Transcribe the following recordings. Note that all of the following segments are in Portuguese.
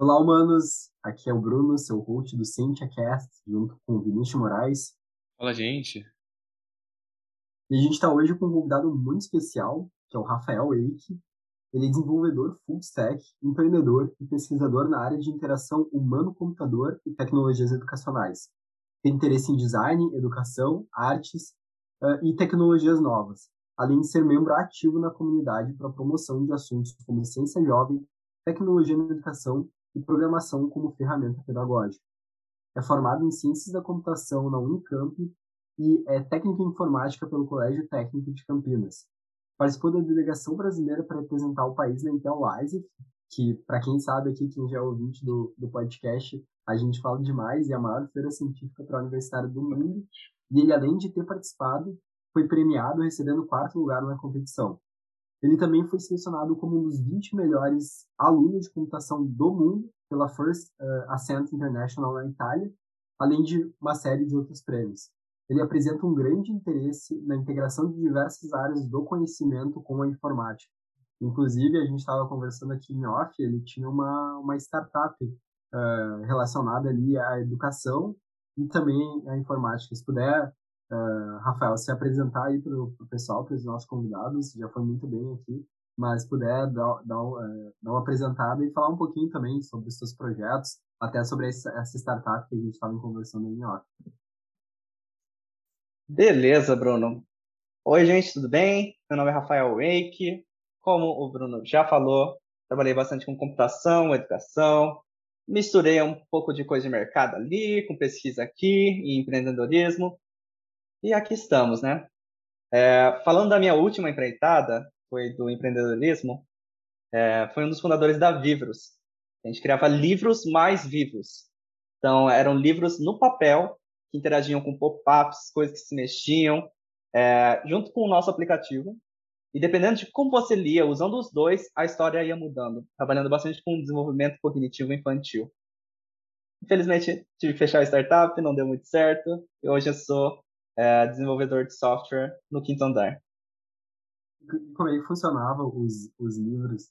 Olá, humanos! Aqui é o Bruno, seu host do CientiaCast, junto com o Vinícius Moraes. Fala, gente! E a gente está hoje com um convidado muito especial, que é o Rafael Eike. Ele é desenvolvedor full stack, empreendedor e pesquisador na área de interação humano-computador e tecnologias educacionais. Tem interesse em design, educação, artes uh, e tecnologias novas, além de ser membro ativo na comunidade para a promoção de assuntos como ciência jovem, tecnologia na educação e programação como ferramenta pedagógica. É formado em Ciências da Computação na Unicamp e é técnico em informática pelo Colégio Técnico de Campinas. Participou da delegação brasileira para representar o país na Intel ISEF, que, para quem sabe aqui, quem já é ouvinte do, do podcast, a gente fala demais, é a maior feira científica para universitário do mundo. E ele, além de ter participado, foi premiado recebendo quarto lugar na competição. Ele também foi selecionado como um dos 20 melhores alunos de computação do mundo pela First uh, Ascent International na Itália, além de uma série de outros prêmios. Ele apresenta um grande interesse na integração de diversas áreas do conhecimento com a informática. Inclusive, a gente estava conversando aqui em off, ele tinha uma, uma startup uh, relacionada ali à educação e também à informática. Se puder Uh, Rafael, se apresentar aí para o pessoal, para os nossos convidados, já foi muito bem aqui, mas puder dar, dar, uh, dar uma apresentada e falar um pouquinho também sobre os seus projetos, até sobre essa, essa startup que a gente estava conversando em off. Beleza, Bruno. Oi, gente, tudo bem? Meu nome é Rafael Wake. Como o Bruno já falou, trabalhei bastante com computação, educação, misturei um pouco de coisa de mercado ali, com pesquisa aqui e empreendedorismo. E aqui estamos, né? É, falando da minha última empreitada, foi do empreendedorismo, é, foi um dos fundadores da Vivros. A gente criava livros mais vivos. Então, eram livros no papel que interagiam com pop-ups, coisas que se mexiam, é, junto com o nosso aplicativo. E dependendo de como você lia, usando os dois, a história ia mudando, trabalhando bastante com desenvolvimento cognitivo infantil. Infelizmente, tive que fechar a startup, não deu muito certo. E hoje eu sou é, desenvolvedor de software no quinto andar. Como é que funcionava os, os livros?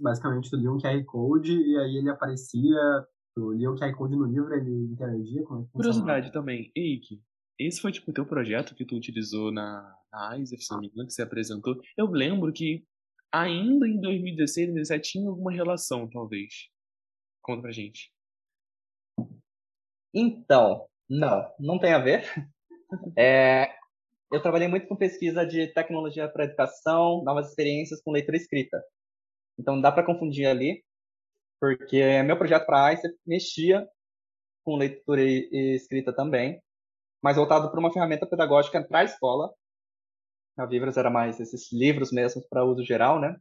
Basicamente, tu lia um QR Code e aí ele aparecia, tu lia o QR Code no livro, ele interagia? Como é Curiosidade também, Eike, esse foi tipo o teu projeto que tu utilizou na, na ISEF, se não me engano, que você apresentou. Eu lembro que ainda em 2016, 2017 tinha alguma relação, talvez. Conta pra gente. Então, não, não tem a ver. É, eu trabalhei muito com pesquisa de tecnologia para educação, novas experiências com leitura escrita. Então dá para confundir ali, porque meu projeto para a ICE mexia com leitura e escrita também, mas voltado para uma ferramenta pedagógica para a escola. A Vivras era mais esses livros mesmo para uso geral, né?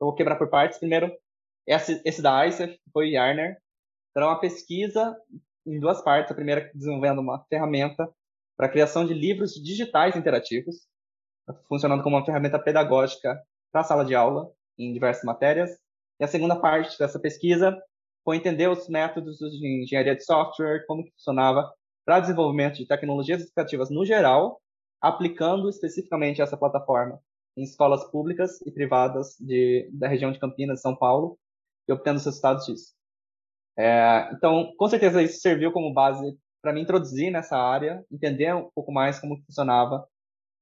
Eu vou quebrar por partes. Primeiro, esse, esse da ICE foi Yarner. Então, uma pesquisa em duas partes. A primeira desenvolvendo uma ferramenta para a criação de livros digitais interativos, funcionando como uma ferramenta pedagógica para a sala de aula em diversas matérias. E a segunda parte dessa pesquisa foi entender os métodos de engenharia de software, como que funcionava para desenvolvimento de tecnologias educativas no geral, aplicando especificamente essa plataforma em escolas públicas e privadas de, da região de Campinas, São Paulo, e obtendo os resultados disso. É, então, com certeza isso serviu como base para me introduzir nessa área, entender um pouco mais como funcionava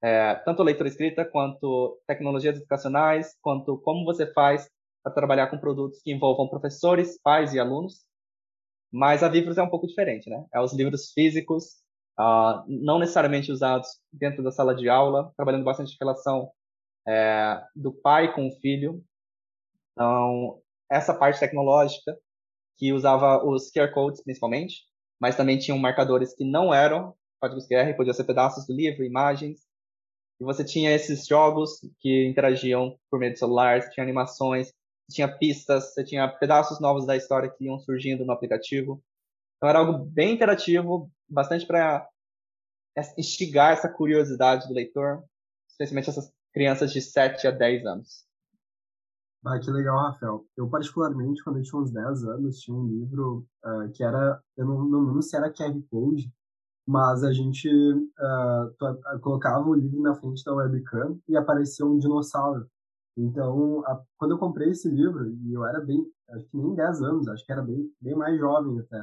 é, tanto leitura escrita, quanto tecnologias educacionais, quanto como você faz para trabalhar com produtos que envolvam professores, pais e alunos. Mas a Vivros é um pouco diferente, né? É os livros físicos, uh, não necessariamente usados dentro da sala de aula, trabalhando bastante relação é, do pai com o filho. Então, essa parte tecnológica, que usava os QR codes principalmente, mas também tinham marcadores que não eram códigos QR, podiam ser pedaços do livro, imagens. E você tinha esses jogos que interagiam por meio de celular, você tinha animações, você tinha pistas, você tinha pedaços novos da história que iam surgindo no aplicativo. Então era algo bem interativo, bastante para instigar essa curiosidade do leitor, especialmente essas crianças de 7 a 10 anos. Ah, que legal, Rafael. Eu, particularmente, quando eu tinha uns 10 anos, tinha um livro uh, que era, eu não, não lembro se era QR Code, mas a gente uh, colocava o livro na frente da webcam e aparecia um dinossauro. Então, a, quando eu comprei esse livro, e eu era bem, acho que nem 10 anos, acho que era bem, bem mais jovem até.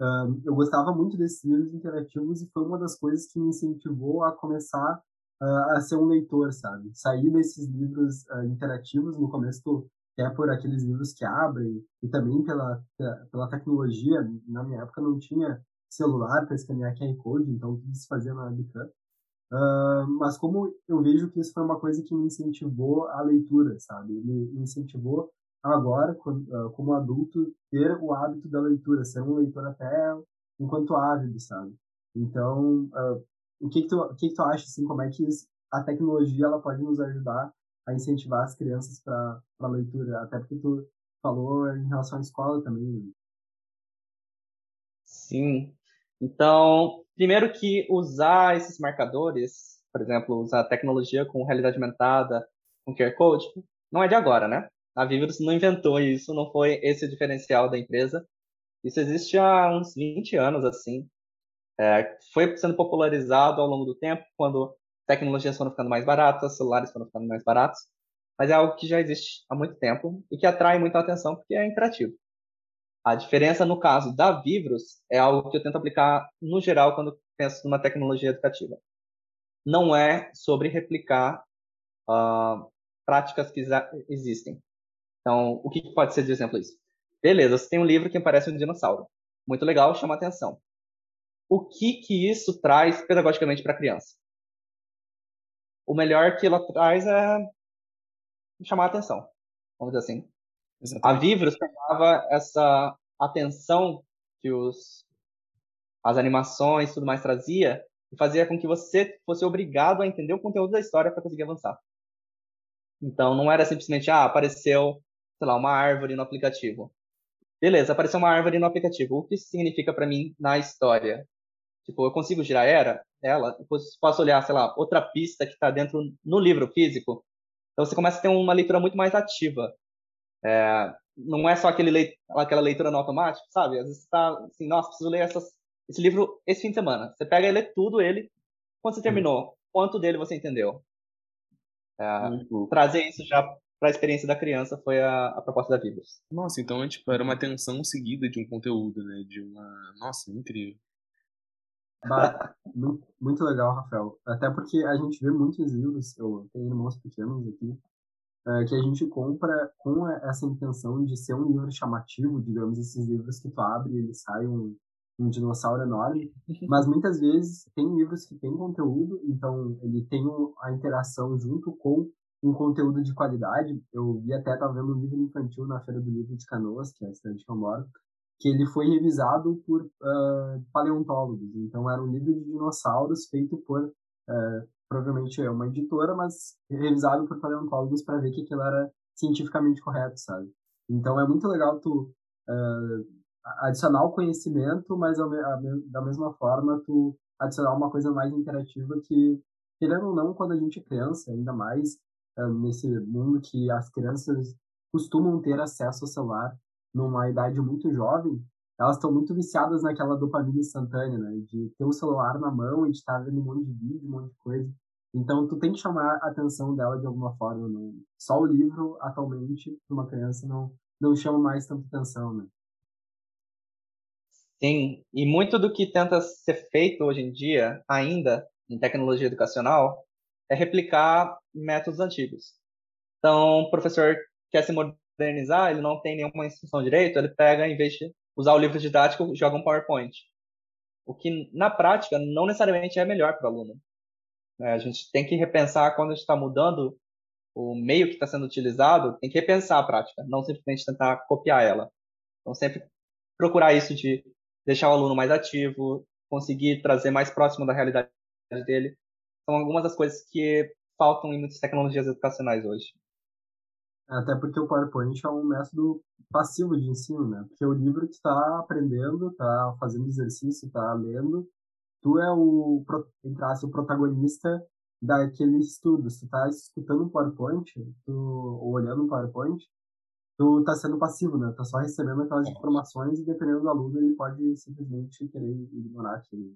Uh, eu gostava muito desses livros interativos e foi uma das coisas que me incentivou a começar uh, a ser um leitor, sabe? Sair desses livros uh, interativos, no começo tu quer por aqueles livros que abrem, e também pela, pela tecnologia, na minha época não tinha celular para escanear QR Code, então tudo se fazia na webcam. Uh, mas como eu vejo que isso foi uma coisa que me incentivou a leitura, sabe? Me, incentivou agora, como, como adulto, ter o hábito da leitura, ser um leitor até enquanto ávido, sabe? Então, uh, o que que tu, o que que tu acha, assim, como é que a tecnologia ela pode nos ajudar a incentivar as crianças para a leitura? Até porque tu falou em relação à escola também. Né? Sim. Então, primeiro que usar esses marcadores, por exemplo, usar tecnologia com realidade aumentada, com QR Code, não é de agora, né? A Vivros não inventou isso, não foi esse o diferencial da empresa. Isso existe há uns 20 anos, assim. É, foi sendo popularizado ao longo do tempo, quando tecnologias foram ficando mais baratas, celulares foram ficando mais baratos, mas é algo que já existe há muito tempo e que atrai muita atenção porque é interativo. A diferença no caso da Vivros é algo que eu tento aplicar no geral quando penso numa tecnologia educativa. Não é sobre replicar uh, práticas que existem. Então, o que pode ser de exemplo isso? Beleza, você tem um livro que parece um dinossauro. Muito legal, chama atenção o que que isso traz pedagogicamente para a criança. O melhor que ela traz é chamar a atenção, vamos dizer assim. Exatamente. A Vivros pegava essa atenção que os as animações tudo mais trazia e fazia com que você fosse obrigado a entender o conteúdo da história para conseguir avançar. Então não era simplesmente ah, apareceu, sei lá, uma árvore no aplicativo. Beleza, apareceu uma árvore no aplicativo. O que isso significa para mim na história? Tipo, eu consigo girar era, ela, depois posso olhar, sei lá, outra pista que está dentro no livro físico. Então você começa a ter uma leitura muito mais ativa. É, não é só aquele leit aquela leitura no automático, sabe? Às vezes você está assim, nossa, preciso ler essas, esse livro esse fim de semana. Você pega e lê tudo ele. Quando você terminou, quanto dele você entendeu? É, uhum. Trazer isso já para a experiência da criança foi a, a proposta da Vivos. Nossa, então tipo, era uma atenção seguida de um conteúdo, né? De uma. Nossa, incrível. Muito, muito legal, Rafael. Até porque a gente vê muitos livros, eu tenho irmãos pequenos aqui, é, que a gente compra com essa intenção de ser um livro chamativo, digamos, esses livros que tu abre e ele sai um, um dinossauro enorme, mas muitas vezes tem livros que têm conteúdo, então ele tem a interação junto com um conteúdo de qualidade. Eu vi até, estava vendo um livro infantil na Feira do Livro de Canoas, que é a cidade que eu moro, que ele foi revisado por uh, paleontólogos. Então, era um livro de dinossauros feito por, uh, provavelmente, é uma editora, mas revisado por paleontólogos para ver que aquilo era cientificamente correto, sabe? Então, é muito legal tu uh, adicionar o conhecimento, mas da mesma forma tu adicionar uma coisa mais interativa que, querendo ou não, quando a gente é criança, ainda mais nesse mundo que as crianças costumam ter acesso ao celular, numa idade muito jovem, elas estão muito viciadas naquela dopamina instantânea, né? De ter o celular na mão e de estar vendo um monte de vídeo, um monte de coisa. Então, tu tem que chamar a atenção dela de alguma forma. Não? Só o livro, atualmente, para uma criança, não, não chama mais tanta atenção, né? Sim, e muito do que tenta ser feito hoje em dia, ainda, em tecnologia educacional, é replicar métodos antigos. Então, o professor quer se modernizar, ele não tem nenhuma instrução direito, ele pega, em vez de usar o livro didático, joga um PowerPoint. O que, na prática, não necessariamente é melhor para o aluno. É, a gente tem que repensar quando a gente está mudando o meio que está sendo utilizado, tem que repensar a prática, não simplesmente tentar copiar ela. Então, sempre procurar isso de deixar o aluno mais ativo, conseguir trazer mais próximo da realidade dele. São algumas das coisas que faltam em muitas tecnologias educacionais hoje. Até porque o PowerPoint é um método passivo de ensino, né? Porque o livro que está aprendendo, está fazendo exercício, está lendo, tu é o, entre aspas, o protagonista daquele estudo. Se tu tá escutando um PowerPoint, tu, ou olhando um PowerPoint, tu tá sendo passivo, né? Tá só recebendo aquelas informações e dependendo do aluno, ele pode simplesmente querer ignorar aquilo.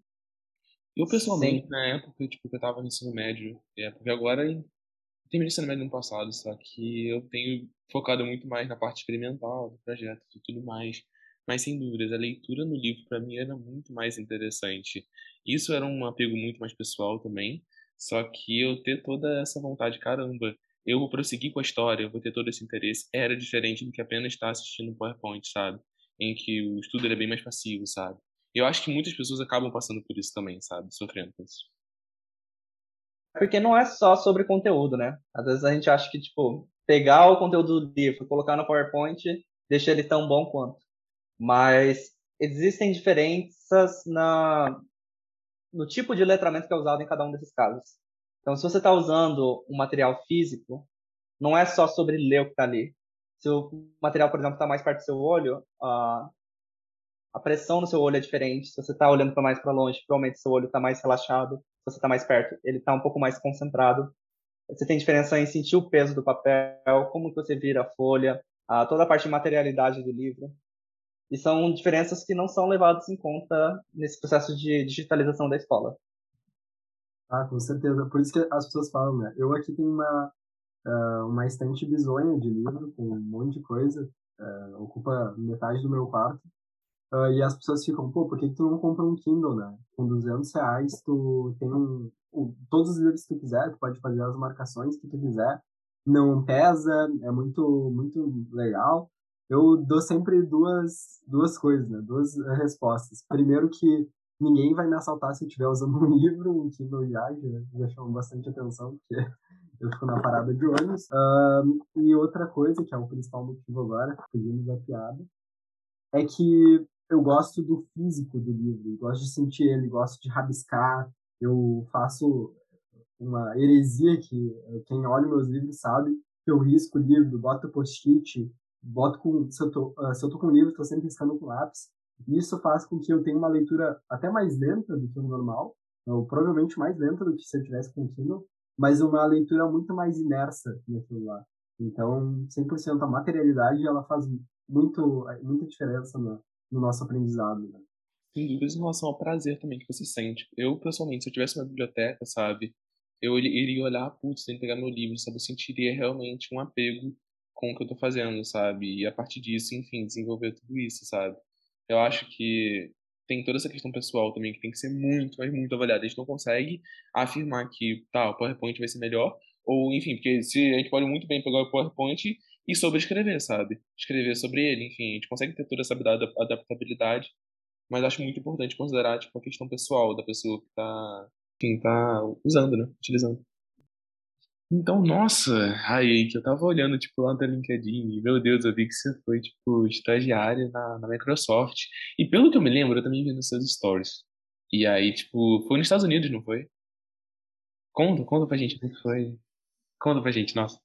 Eu, pessoalmente, Sim. na época tipo, que eu tava no ensino médio, é, porque agora terminei ensino médio no passado, só que eu tenho focado muito mais na parte experimental do projeto e tudo mais. Mas sem dúvidas, a leitura no livro para mim era muito mais interessante. Isso era um apego muito mais pessoal também, só que eu ter toda essa vontade, caramba, eu vou prosseguir com a história, eu vou ter todo esse interesse, era diferente do que apenas estar assistindo um PowerPoint, sabe? Em que o estudo era bem mais passivo, sabe? Eu acho que muitas pessoas acabam passando por isso também, sabe? Sofrendo com isso. Porque não é só sobre conteúdo, né? Às vezes a gente acha que, tipo, pegar o conteúdo do livro, colocar no PowerPoint, deixa ele tão bom quanto. Mas existem diferenças na, no tipo de letramento que é usado em cada um desses casos. Então, se você está usando um material físico, não é só sobre ler o que está ali. Se o material, por exemplo, está mais perto do seu olho, a, a pressão no seu olho é diferente. Se você está olhando para mais para longe, provavelmente seu olho está mais relaxado. Você está mais perto, ele está um pouco mais concentrado. Você tem diferença em sentir o peso do papel, como que você vira a folha, a, toda a parte de materialidade do livro. E são diferenças que não são levadas em conta nesse processo de digitalização da escola. Ah, com certeza. Por isso que as pessoas falam, né? Eu aqui tenho uma, uh, uma estante bizonha de livro com um monte de coisa. Uh, ocupa metade do meu quarto. Uh, e as pessoas ficam, pô, por que, que tu não compra um Kindle, né? Com 200 reais, tu tem um, um, todos os livros que tu quiser, tu pode fazer as marcações que tu quiser. Não pesa, é muito, muito legal. Eu dou sempre duas, duas coisas, né? Duas respostas. Primeiro que ninguém vai me assaltar se eu estiver usando um livro, um Kindle já, já chama bastante atenção, porque eu fico na parada de ônibus. e outra coisa, que é o principal motivo agora, fugindo da piada, é que eu gosto do físico do livro, gosto de sentir ele, gosto de rabiscar, eu faço uma heresia que quem olha meus livros sabe eu risco o livro, boto post-it, boto com se eu tô, uh, se eu tô com livro, estou sempre riscando com lápis, isso faz com que eu tenha uma leitura até mais lenta do que o normal, ou provavelmente mais lenta do que se eu tivesse com o Kindle, mas uma leitura muito mais imersa naquilo lá. Então, 100% a materialidade ela faz muito muita diferença no, no nosso aprendizado. Né? Sem dúvidas em relação ao prazer também que você sente. Eu, pessoalmente, se eu tivesse uma biblioteca, sabe, eu iria olhar, putz, tem que pegar meu livro, sabe, eu sentiria realmente um apego com o que eu tô fazendo, sabe, e a partir disso, enfim, desenvolver tudo isso, sabe. Eu acho que tem toda essa questão pessoal também que tem que ser muito, mas muito avaliada. A gente não consegue afirmar que tá, o PowerPoint vai ser melhor, ou enfim, porque se a gente pode muito bem pegar o PowerPoint e sobrescrever, sabe? Escrever sobre ele, enfim, a gente consegue ter toda essa adaptabilidade, mas acho muito importante considerar tipo, a questão pessoal da pessoa que está enfim, tá usando, né? Utilizando. Então, nossa, aí que eu tava olhando, tipo, lá no LinkedIn, e, meu Deus, eu vi que você foi, tipo, estagiária na, na Microsoft. E pelo que eu me lembro, eu também vi nos seus stories. E aí, tipo, foi nos Estados Unidos, não foi? Conta, conta pra gente como foi. Conta pra gente, nossa.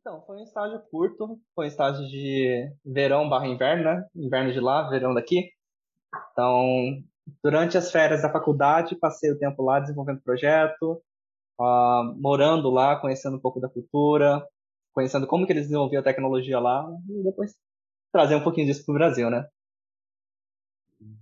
Então, foi um estágio curto, foi um estágio de verão barra inverno, né? Inverno de lá, verão daqui. Então, durante as férias da faculdade, passei o tempo lá desenvolvendo projeto, uh, morando lá, conhecendo um pouco da cultura, conhecendo como que eles desenvolviam a tecnologia lá e depois trazer um pouquinho disso para o Brasil, né?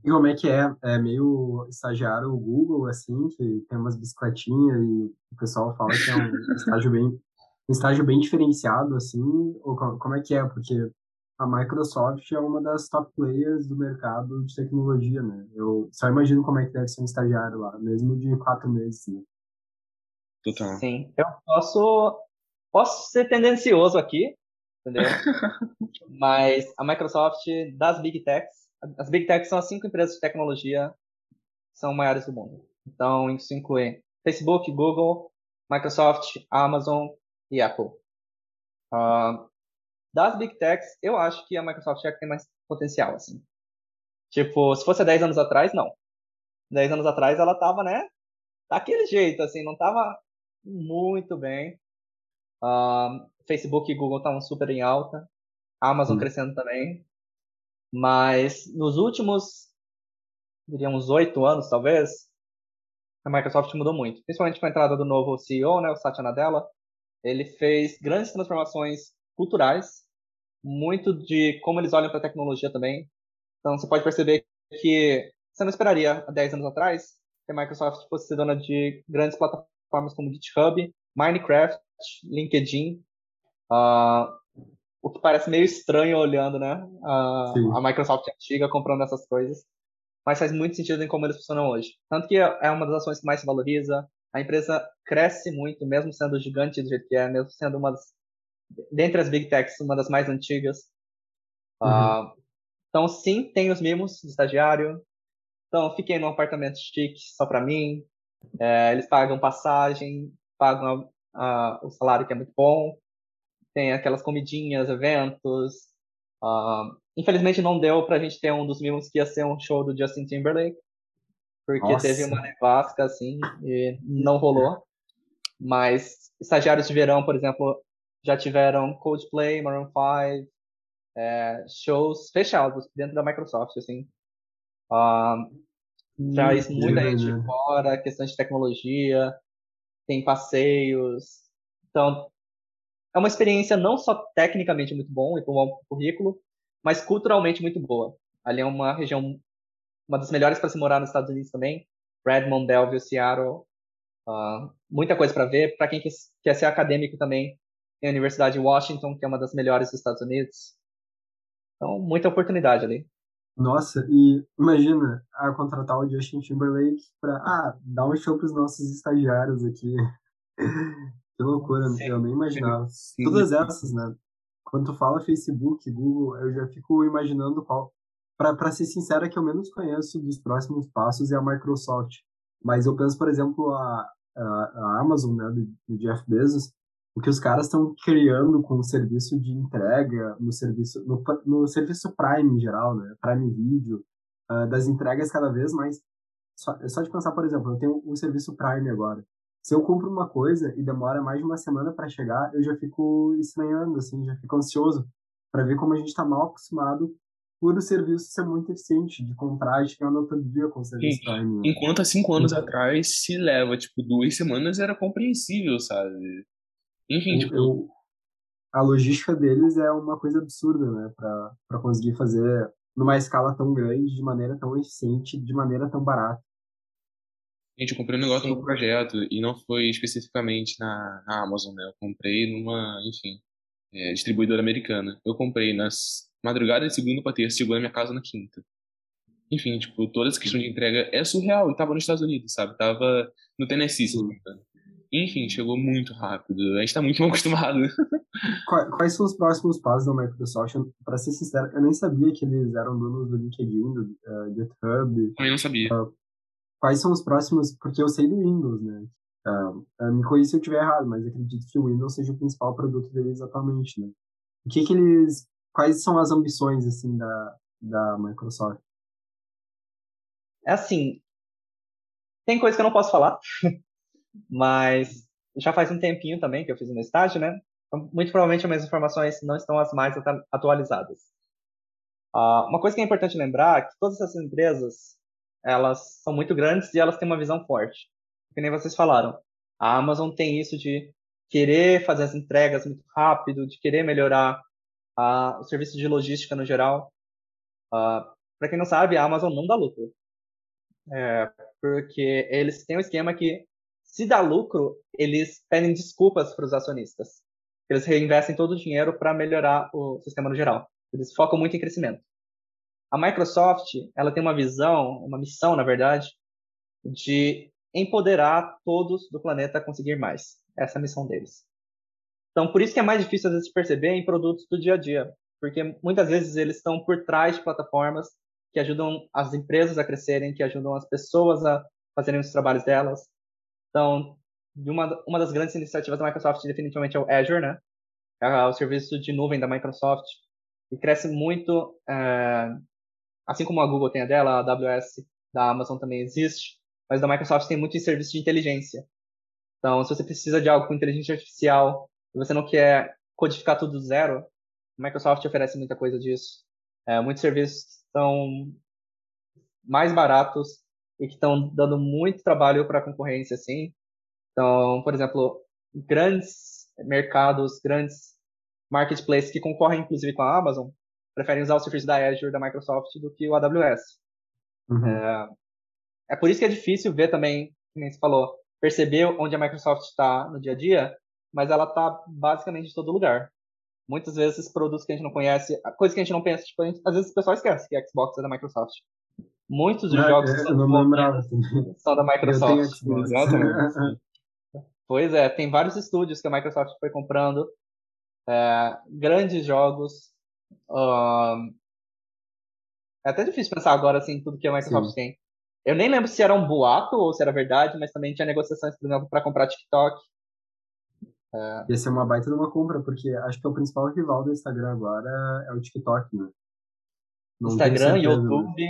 E como é que é? É meio estagiário o Google, assim, que tem umas bicicletinhas e o pessoal fala que é um estágio bem, um estágio bem diferenciado, assim, ou como é que é? Porque a Microsoft é uma das top players do mercado de tecnologia, né? Eu só imagino como é que deve ser um estagiário lá, mesmo de quatro meses, né? Total. Sim, eu posso, posso ser tendencioso aqui, entendeu? Mas a Microsoft, das Big Techs, as Big Techs são as cinco empresas de tecnologia que são maiores do mundo. Então, isso inclui Facebook, Google, Microsoft, Amazon e Apple. Uh, das Big Techs, eu acho que a Microsoft já tem mais potencial, assim. Tipo, se fosse 10 anos atrás, não. 10 anos atrás ela tava, né, daquele jeito, assim, não tava muito bem. Uh, Facebook e Google estavam super em alta. Amazon hum. crescendo também. Mas nos últimos, diria uns oito anos, talvez, a Microsoft mudou muito. Principalmente com a entrada do novo CEO, né, o Satya Nadella. Ele fez grandes transformações culturais, muito de como eles olham para a tecnologia também. Então você pode perceber que você não esperaria há 10 anos atrás que a Microsoft fosse dona de grandes plataformas como GitHub, Minecraft LinkedIn, uh, o que parece meio estranho olhando, né? Uh, a Microsoft antiga comprando essas coisas, mas faz muito sentido em como eles funcionam hoje. Tanto que é uma das ações que mais se valoriza, a empresa cresce muito, mesmo sendo gigante do jeito que é, mesmo sendo uma das, dentre as big techs, uma das mais antigas. Uhum. Uh, então, sim, tem os mimos de estagiário. Então, fiquei num apartamento chique só para mim. É, eles pagam passagem, pagam a, a, o salário que é muito bom. Tem aquelas comidinhas, eventos. Uh, infelizmente, não deu pra gente ter um dos mimos que ia ser um show do Justin Timberlake porque Nossa. teve uma nevasca, assim, e não rolou. Mas estagiários de verão, por exemplo, já tiveram Coldplay, Maroon 5, é, shows fechados dentro da Microsoft, assim. Um, traz muita gente fora, questões de tecnologia, tem passeios. Então, é uma experiência não só tecnicamente muito bom e com um bom currículo, mas culturalmente muito boa. Ali é uma região uma das melhores para se morar nos Estados Unidos também. Redmond, Belleville, Seattle. Uh, muita coisa para ver. Para quem quer ser acadêmico também, tem a Universidade de Washington, que é uma das melhores dos Estados Unidos. Então, muita oportunidade ali. Nossa, e imagina a contratar o Justin Timberlake para ah, dar um show para os nossos estagiários aqui. que loucura, sim, eu nem imaginava. Sim. Todas essas, né? Quando tu fala Facebook, Google, eu já fico imaginando qual para ser sincero, é que eu menos conheço dos próximos passos é a Microsoft. Mas eu penso, por exemplo, a, a, a Amazon, né, do, do, Jeff Bezos, o que os caras estão criando com o serviço de entrega, no serviço, no, no serviço Prime em geral, né, Prime Video, uh, das entregas cada vez mais. Só, é só de pensar, por exemplo, eu tenho o serviço Prime agora. Se eu compro uma coisa e demora mais de uma semana para chegar, eu já fico estranhando, assim, já fico ansioso para ver como a gente está mal acostumado por o serviço ser muito eficiente de comprar e chegar no outro dia com o serviço Prime. Né? Enquanto há cinco anos uhum. atrás se leva, tipo, duas semanas era compreensível, sabe? Enfim, eu, tipo... Eu, a logística deles é uma coisa absurda, né? Para conseguir fazer numa escala tão grande, de maneira tão eficiente, de maneira tão barata. Gente, eu comprei um negócio no projeto e não foi especificamente na, na Amazon, né? Eu comprei numa, enfim, é, distribuidora americana. Eu comprei nas madrugada de segunda pra terça, chegou na minha casa na quinta. Enfim, tipo, toda essa questão de entrega é surreal. E tava nos Estados Unidos, sabe? Tava no Tennessee, se Enfim, chegou muito rápido. A gente tá muito mal acostumado. Quais são os próximos passos da Microsoft? Para ser sincero, eu nem sabia que eles eram donos do LinkedIn, do uh, GitHub. Também não sabia. Uh, quais são os próximos? Porque eu sei do Windows, né? Uh, me corrija se eu estiver errado, mas acredito que o Windows seja o principal produto deles atualmente, né? O que que eles quais são as ambições assim da, da Microsoft? É assim, tem coisa que eu não posso falar, mas já faz um tempinho também que eu fiz no estágio, né? Então, muito provavelmente as minhas informações não estão as mais atualizadas. Uh, uma coisa que é importante lembrar é que todas essas empresas, elas são muito grandes e elas têm uma visão forte. Que nem vocês falaram. A Amazon tem isso de querer fazer as entregas muito rápido, de querer melhorar uh, o serviço de logística no geral. Uh, ah, Para quem não sabe, a Amazon não dá lucro. É, porque eles têm um esquema que, se dá lucro, eles pedem desculpas para os acionistas. Eles reinvestem todo o dinheiro para melhorar o sistema no geral. Eles focam muito em crescimento. A Microsoft, ela tem uma visão, uma missão, na verdade, de empoderar todos do planeta a conseguir mais. Essa é a missão deles. Então, por isso que é mais difícil às vezes perceber em produtos do dia a dia, porque muitas vezes eles estão por trás de plataformas que ajudam as empresas a crescerem, que ajudam as pessoas a fazerem os trabalhos delas. Então, uma, uma das grandes iniciativas da Microsoft definitivamente é o Azure, né? É o serviço de nuvem da Microsoft e cresce muito, é, assim como a Google tem a dela, a AWS da Amazon também existe, mas da Microsoft tem muito em serviço de inteligência. Então, se você precisa de algo com inteligência artificial e você não quer codificar tudo do zero, a Microsoft oferece muita coisa disso. É, muitos serviços estão mais baratos e que estão dando muito trabalho para a concorrência, assim. Então, por exemplo, grandes mercados, grandes marketplaces que concorrem inclusive com a Amazon, preferem usar o serviço da Azure da Microsoft do que o AWS. Uhum. É, é por isso que é difícil ver também, como você falou, perceber onde a Microsoft está no dia a dia, mas ela tá basicamente em todo lugar. Muitas vezes esses produtos que a gente não conhece, coisas que a gente não pensa, tipo, gente, às vezes o pessoal esquece que a Xbox é da Microsoft. Muitos dos jogos são são da Microsoft. Exatamente. Pois é, tem vários estúdios que a Microsoft foi comprando, é, grandes jogos. ahn, é até difícil pensar agora assim tudo que a Microsoft Sim. tem. Eu nem lembro se era um boato ou se era verdade, mas também tinha negociações, por exemplo, para comprar TikTok. Ia ser uma baita de uma compra, porque acho que é o principal rival do Instagram agora é o TikTok, né? Não Instagram? YouTube,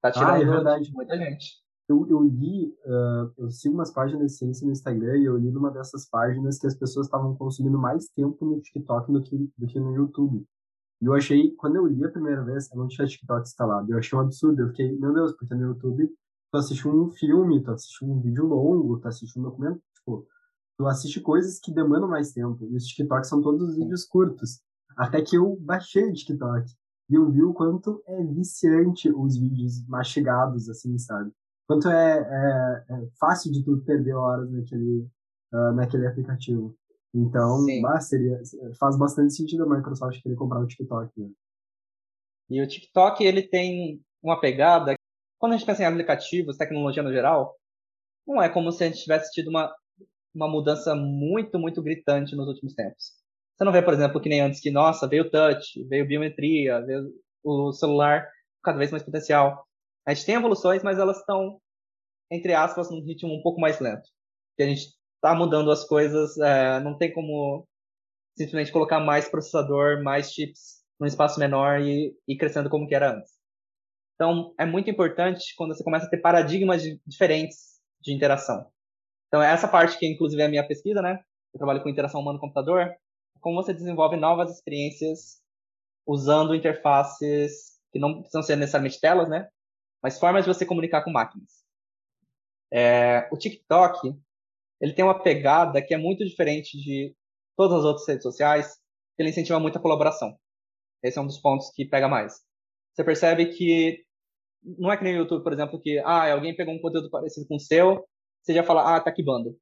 tá Ah, é tirando verdade. de muita gente. Eu, eu li, ah, eu sigo umas páginas de ciência no Instagram e eu li numa dessas páginas que as pessoas estavam consumindo mais tempo no TikTok do que, do que no YouTube. E eu achei, quando eu li a primeira vez, eu não tinha TikTok instalado. Eu achei um absurdo. Eu fiquei, meu Deus, porque no YouTube tu assiste um filme, tu assiste um vídeo longo, tu assiste um documento, tipo, tu assiste coisas que demandam mais tempo. E os TikToks são todos vídeos curtos. Até que eu baixei o TikTok. E eu vi o quanto é viciante os vídeos mastigados, assim, sabe? Quanto é, é, é fácil de tu perder horas naquele, ah, naquele aplicativo. Então, seria, faz bastante sentido a Microsoft querer comprar o TikTok, né? E o TikTok, ele tem uma pegada. Quando a gente pensa em aplicativos, tecnologia no geral, não é como se a gente tivesse tido uma, uma mudança muito, muito gritante nos últimos tempos. Você não vê, por exemplo, que nem antes que, nossa, veio touch, veio biometria, veio o celular cada vez mais potencial. A gente tem evoluções, mas elas estão, entre aspas, num ritmo um pouco mais lento. Que a gente está mudando as coisas, é, não tem como simplesmente colocar mais processador, mais chips num espaço menor e ir crescendo como que era antes. Então, é muito importante quando você começa a ter paradigmas diferentes de interação. Então, essa parte que, inclusive, é a minha pesquisa, né? Eu trabalho com interação humano-computador. Como você desenvolve novas experiências usando interfaces que não precisam ser necessariamente telas, né? Mas formas de você comunicar com máquinas. É, o TikTok, ele tem uma pegada que é muito diferente de todas as outras redes sociais, ele incentiva muito a colaboração. Esse é um dos pontos que pega mais. Você percebe que não é que nem o YouTube, por exemplo, que ah, alguém pegou um conteúdo parecido com o seu, você já fala, ah, tá quibando.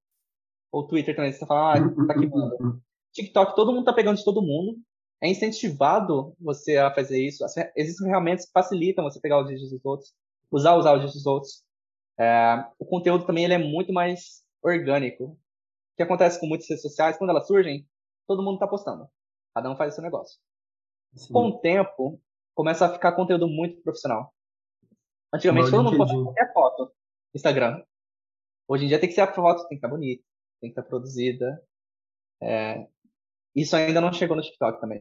Ou Twitter também, você fala, ah, tá quibando. TikTok, todo mundo tá pegando de todo mundo. É incentivado você a fazer isso. Existem ferramentas que facilitam você pegar os vídeos dos outros, usar os áudios dos outros. É, o conteúdo também ele é muito mais orgânico. O que acontece com muitas redes sociais, quando elas surgem, todo mundo tá postando. Cada um faz o seu negócio. Sim. Com o tempo, começa a ficar conteúdo muito profissional. Antigamente, todo mundo postava qualquer foto Instagram. Hoje em dia tem que ser a foto, tem que estar bonita, tem que estar produzida. É, Isso ainda não chegou no TikTok também.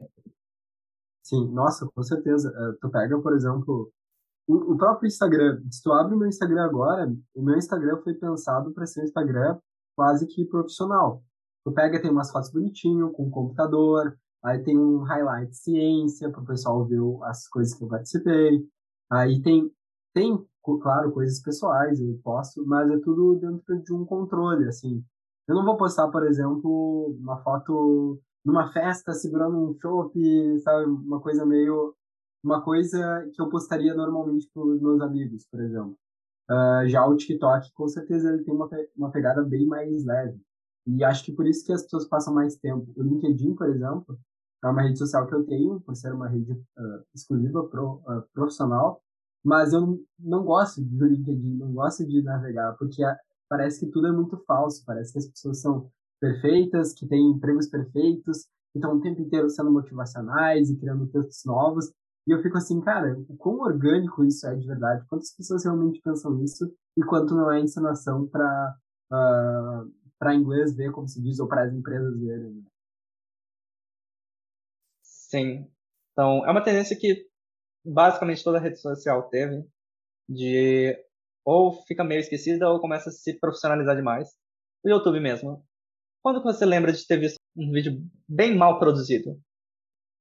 Sim, nossa, com certeza. Eh, tu pega, por exemplo, o, próprio Instagram. Se tu abre o meu Instagram agora, o meu Instagram foi pensado para ser um Instagram quase que profissional. Tu pega, tem umas fotos bonitinho, com computador, aí tem um highlight ciência para o pessoal ver as coisas que eu participei. Aí tem, tem, claro, coisas pessoais, eu posto, mas é tudo dentro de um controle, assim. Eu não vou postar, por exemplo, uma foto numa festa segurando um chopp, sabe? Uma coisa meio. Uma coisa que eu postaria normalmente para os meus amigos, por exemplo. Ah, já o TikTok, com certeza, ele tem uma, uma pegada bem mais leve. E acho que por isso que as pessoas passam mais tempo. O LinkedIn, por exemplo, é uma rede social que eu tenho, por ser uma rede ah, exclusiva, pro, ah, profissional, mas eu não, gosto do LinkedIn, não gosto de navegar, porque parece que tudo é muito falso, parece que as pessoas são perfeitas, que têm empregos perfeitos, que estão o tempo inteiro sendo motivacionais e criando textos novos. E eu fico assim, cara, o quão orgânico isso é de verdade? Quantas pessoas realmente pensam isso e quanto não é encenação para para inglês ver, como se diz, ou para as empresas verem. né? Sim. Então, é uma tendência que basicamente toda rede social teve, de ou fica meio esquecida ou começa a se profissionalizar demais. O YouTube mesmo. Quando você lembra de ter visto um vídeo bem mal produzido?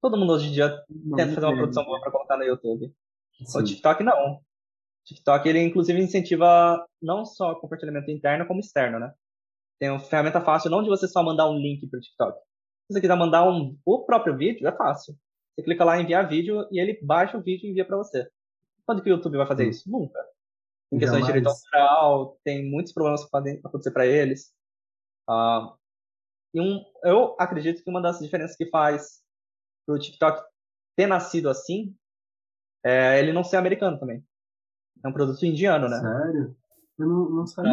Todo mundo hoje em dia Não tenta fazer uma produção boa para colocar no YouTube. O Sim. TikTok não. O TikTok ele inclusive incentiva não só compartilhamento interno como externo, né? Tem uma ferramenta fácil, não de você só mandar um link para o TikTok. Se você quiser mandar um, o próprio vídeo, é fácil. Você clica lá em enviar vídeo e ele baixa o vídeo e envia para você. Quando que o YouTube vai fazer Sim. isso? Nunca. Tem questões de direito autoral, tem muitos problemas que podem acontecer para eles. Ah, E um, eu acredito que uma das diferenças que faz pro TikTok ter nascido assim é ele não ser americano também. É um produto indiano, né? Sério? Eu não, não sabia.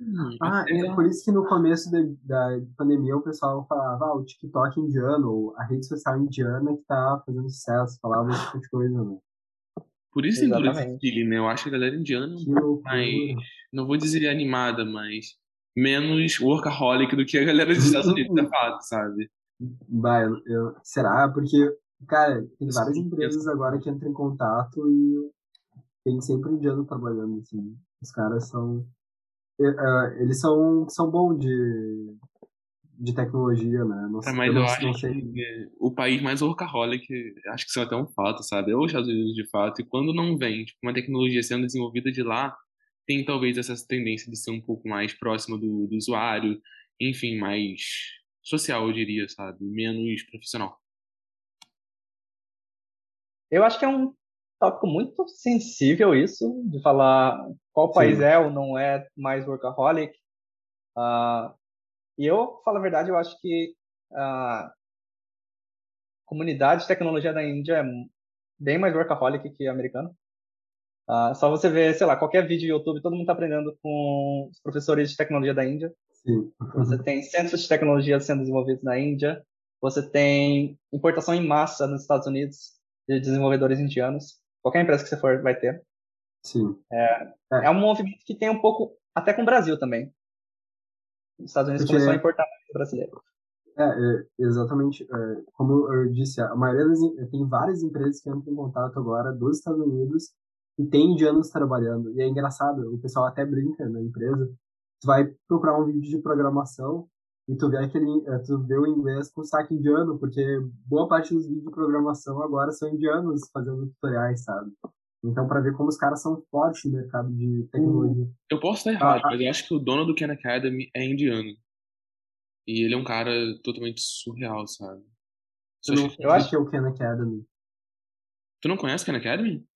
Hum, Ah, é por isso que no começo da, da pandemia o pessoal falava, ah, o TikTok indiano, ou a rede social indiana que tá fazendo sucesso, falava esse tipo de coisa, né? Por isso tem todo esse feeling, né? Eu acho que a galera indiana Que loucura. mais, não vou dizer animada, mas menos workaholic do que a galera dos Estados Unidos, de fato, sabe? Bah, eu, eu- será? Porque, cara, tem várias empresas agora que entram em contato e tem sempre indiano trabalhando, assim. Os caras são. eh, eh, Eles são, são bons de, de tecnologia, né? Não, sei- mas eu acho não sei. que o país mais workaholic, acho que isso é até um fato, sabe? É os Estados Unidos de fato. E quando não vem, tipo, uma tecnologia sendo desenvolvida de lá, tem talvez essa tendência de ser um pouco mais próxima do, do usuário, enfim, mais social, eu diria, sabe? Menos profissional. Eu acho que é um tópico muito sensível isso, de falar qual país Sim. é ou não é mais workaholic. Ah, e eu, falo a verdade, eu acho que a comunidade de tecnologia da Índia é bem mais workaholic que a americana. Ah, só você ver, sei lá, qualquer vídeo do YouTube, todo mundo está aprendendo com os professores de tecnologia da Índia. Sim. Você tem centros de tecnologia sendo desenvolvidos na Índia. Você tem importação em massa nos Estados Unidos de desenvolvedores indianos. Qualquer empresa que você for vai ter. Sim. É um movimento que tem um pouco até com o Brasil também. Os Estados Unidos Porque- começou a importar brasileiro. É, é, exatamente. é, como eu disse, a maioria das, em- tem várias empresas que entram em contato agora dos Estados Unidos e tem indianos trabalhando. E é engraçado, o pessoal até brinca na empresa. Tu vai procurar um vídeo de programação e tu vê aquele, é, tu vê o inglês com saque indiano, porque boa parte dos vídeos de programação agora são indianos fazendo tutoriais, sabe? Então, para ver como os caras são fortes no mercado de tecnologia. Eu posso estar errado, Ah, mas eu acho que o dono do Khan Academy é indiano. E ele é um cara totalmente surreal, sabe? Eu Só que- Eu acho- que é o Khan Academy. Tu não conhece o Khan Academy?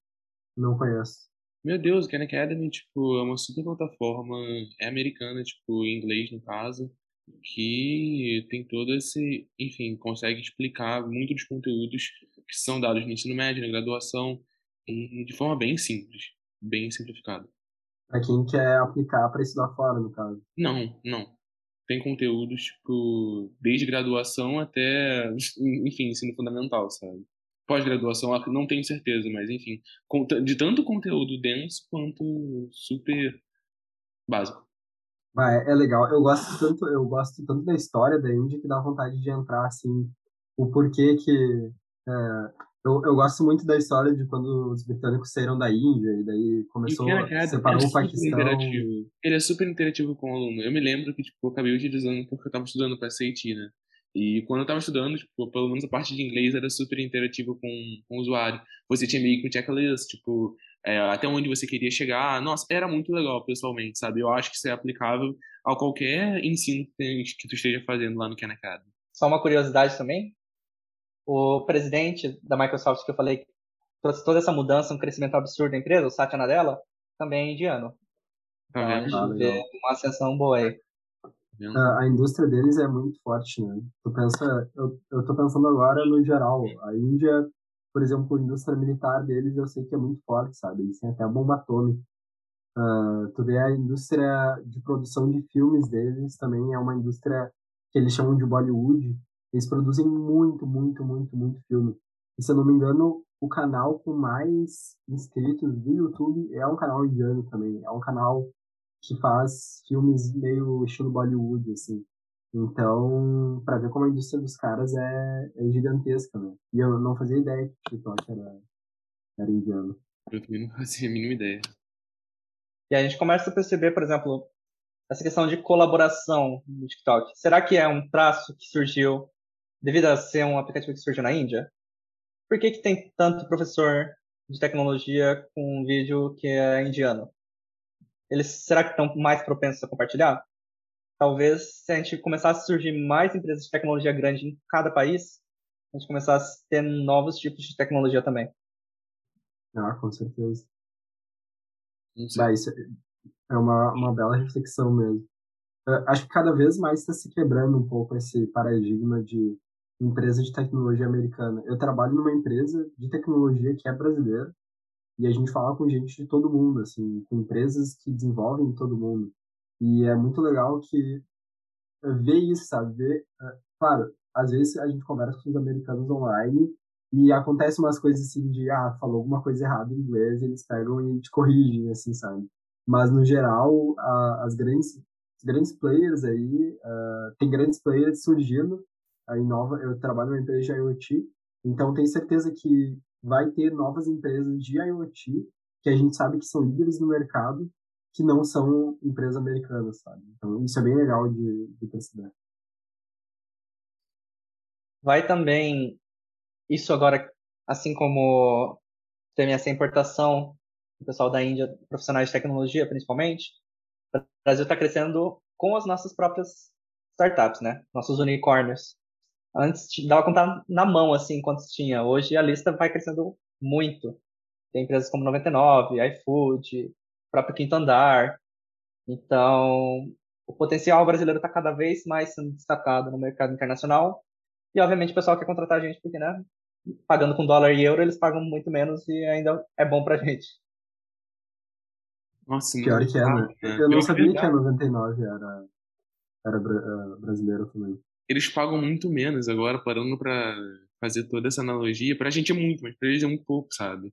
Não conheço. Meu Deus, o Khan Academy, tipo, é uma super plataforma, é americana, tipo, em inglês no caso, que tem todo esse, enfim, consegue explicar muito dos conteúdos que são dados no ensino médio, na graduação, e de forma bem simples, bem simplificada. Para quem quer aplicar para estudar fora, no caso. Não, não. Tem conteúdos, tipo, desde graduação até, enfim, ensino fundamental, sabe? Pós-graduação, não tenho certeza, mas enfim, de tanto conteúdo denso quanto super básico. Ah, é, é legal. Eu gosto tanto, eu gosto tanto da história da Índia que dá vontade de entrar assim, o porquê que é, eu, eu gosto muito da história de quando os britânicos saíram da Índia e daí começou, E Academy separou é o super Paquistão. interativo. Ele é super interativo com o aluno. Eu me lembro que, tipo, eu acabei utilizando porque eu tava estudando para SAT, né? E quando eu tava estudando, tipo, pelo menos a parte de inglês era super interativa com, com o usuário. Você tinha meio que um checklist, tipo, é, até onde você queria chegar. Nossa, era muito legal, pessoalmente, sabe? Eu acho que isso é aplicável a qualquer ensino que, tu esteja fazendo lá no Khan Academy. Só uma curiosidade também. O presidente da Microsoft que eu falei que trouxe toda essa mudança, um crescimento absurdo da empresa, o Satya Nadella, também é indiano. Tá Então a gente vê uma ascensão boa aí. Tá? A, a indústria deles é muito forte, né? Tu pensa, eu, eu tô pensando agora no geral. A Índia, por exemplo, a indústria militar deles eu sei que é muito forte, sabe? Eles têm até bomba atômica. Ah, tu vê a indústria de produção de filmes deles também é uma indústria que eles chamam de Bollywood. Eles produzem muito, muito, muito, muito filme. E se eu não me engano, o canal com mais inscritos do YouTube é um canal indiano também. É um canal que faz filmes meio estilo Bollywood, assim. Então, para ver como a indústria dos caras é, é gigantesca, né? E eu não fazia ideia que o TikTok era, era indiano. Eu também não fazia a mínima ideia. E a gente começa a perceber, por exemplo, essa questão de colaboração no TikTok. Será que é um traço que surgiu devido a ser um aplicativo que surgiu na Índia? Por que, que tem tanto professor de tecnologia com um vídeo que é indiano? Eles será que estão mais propensos a compartilhar? Talvez se a gente começasse a surgir mais empresas de tecnologia grande em cada país, a gente começasse a ter novos tipos de tecnologia também. Ah, com certeza. Bah, isso é uma, uma bela reflexão mesmo. acho que cada vez mais está se quebrando um pouco esse paradigma de empresa de tecnologia americana. Eu trabalho numa empresa de tecnologia que é brasileira e a gente fala com gente de todo mundo, assim, com empresas que desenvolvem em todo mundo. E é muito legal que ver isso, sabe? Ver, claro, às vezes a gente conversa com os americanos online e acontece umas coisas assim de, ah, falou alguma coisa errada em inglês, eles pegam e te corrigem, assim, sabe? Mas, no geral, a, as grandes, grandes players aí, uh, tem grandes players surgindo, aí nova, eu trabalho numa empresa de IoT, então tenho certeza que vai ter novas empresas de IoT que a gente sabe que são líderes no mercado, que não são empresas americanas, sabe? Então, isso é bem legal de, de perceber. Vai também isso agora, assim como tem essa importação do pessoal da Índia, profissionais de tecnologia principalmente, o Brasil está crescendo com as nossas próprias startups, né? Nossos unicórnios. Antes dava contar na mão assim quantos tinha. Hoje a lista vai crescendo muito. Tem empresas como 99, iFood, próprio Quinto Andar. Então, o potencial brasileiro está cada vez mais sendo destacado no mercado internacional e, obviamente, o pessoal quer contratar a gente porque, né, pagando com dólar e euro, eles pagam muito menos e ainda é bom pra gente. Nossa, Pior que é, né? né? Eu não sabia que a 99 era, era eh, brasileira também. Eles pagam muito menos agora, parando pra fazer toda essa analogia. Pra gente é muito, mas pra eles é muito pouco, sabe?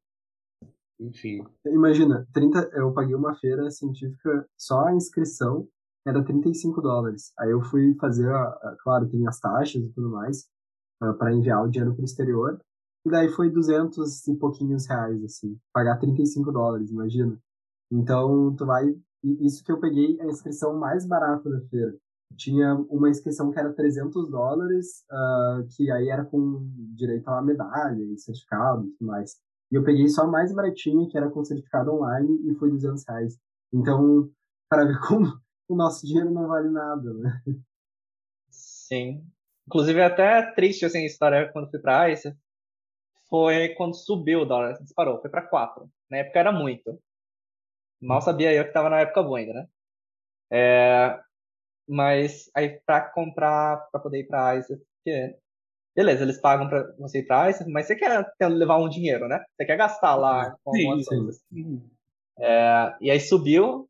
Enfim. Imagina, 30, eu paguei uma feira científica, só a inscrição era 35 dólares. Aí eu fui fazer, a, a- claro, tem as taxas e tudo mais, para enviar o dinheiro pro exterior. E daí foi 200 e pouquinhos reais, assim. Pagar 35 dólares, imagina. Então, tu vai... Isso que eu peguei a inscrição mais barata da feira. Tinha uma inscrição que era 300 dólares, ah, que aí era com direito a uma medalha e certificado e tudo mais. E eu peguei só a mais baratinha, que era com certificado online, e foi 200 reais. Então, para ver como o nosso dinheiro não vale nada, né? Sim. Inclusive, é até triste, assim, a história quando fui pra ICE. Foi quando subiu o dólar, disparou, foi para 4. Na época era muito. Mal sabia eu que tava na época boa ainda, né? É, mas aí para comprar, para poder ir pra ICE, porque, beleza, eles pagam para você ir pra ICE, mas você quer levar um dinheiro, né? Você quer gastar lá com Sim, algumas sim. coisas. É, e aí subiu,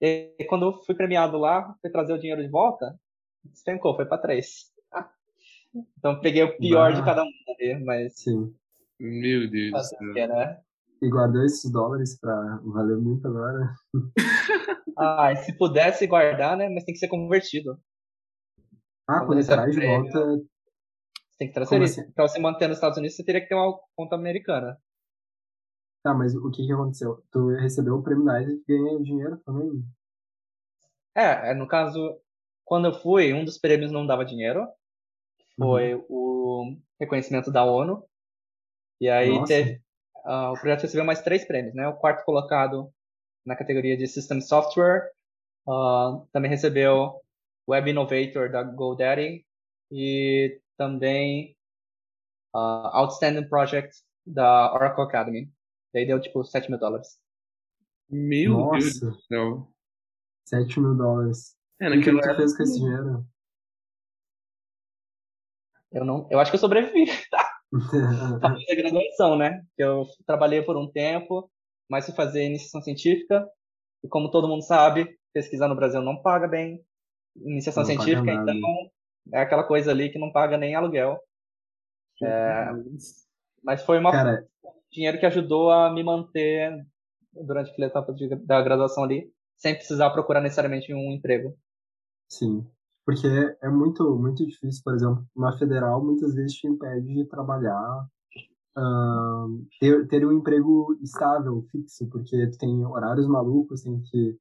e quando eu fui premiado lá, fui trazer o dinheiro de volta, despencou, foi para 3. Então peguei o pior de Bah. cada um ali, mas Sim. Meu Deus céu. quê, né? E guardou esses dólares para valer muito agora. Ah, e se pudesse guardar, né? Mas tem que ser convertido. Ah, Quando traz de volta. Tem que transferir. assim? Pra você manter nos Estados Unidos, você teria que ter uma conta americana. Tá, mas o que que aconteceu? Tu recebeu o prêmio da Isaac e ganhou dinheiro também? É, no caso, quando eu fui, um dos prêmios não dava dinheiro. Foi o reconhecimento da ONU. E aí Nossa. teve. ah, o projeto recebeu mais três prêmios, né? O quarto colocado na categoria de System Software. ah, também recebeu Web Innovator da GoDaddy. E também ah, Outstanding Project da Oracle Academy. Daí deu tipo 7 mil dólares. Meu Deus Nossa, do céu. 7 mil dólares. É, o que tu fez com esse dinheiro? Eu não, eu acho que eu sobrevivi. Fazer a graduação, né? Que eu trabalhei por um tempo, mas fui fazer iniciação científica. E como todo mundo sabe, pesquisar no Brasil não paga bem. Iniciação Não científica, então, é aquela coisa ali que não paga nem aluguel. Mas foi uma Cara, dinheiro que ajudou a me manter durante aquela etapa de- da graduação ali, sem precisar procurar necessariamente um emprego. sim. Porque é muito, muito difícil, por exemplo, uma federal muitas vezes te impede de trabalhar, ahn, ter, ter um emprego estável, fixo, porque tu tem horários malucos, tem que...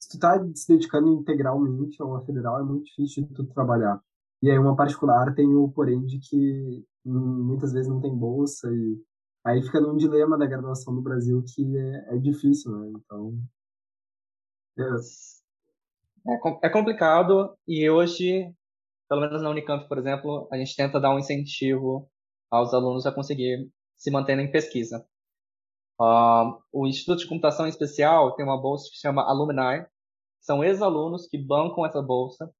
Se tu tá se dedicando integralmente a uma federal, é muito difícil de tu trabalhar. E aí uma particular tem o porém de que muitas vezes não tem bolsa e aí fica num dilema da graduação no Brasil que é, é difícil, né? Então, é, É, é complicado e hoje, pelo menos na Unicamp, por exemplo, a gente tenta dar um incentivo aos alunos a conseguir se manter em pesquisa. Ah, o Instituto de Computação especial tem uma bolsa que se chama Alumni, são ex-alunos que bancam essa bolsa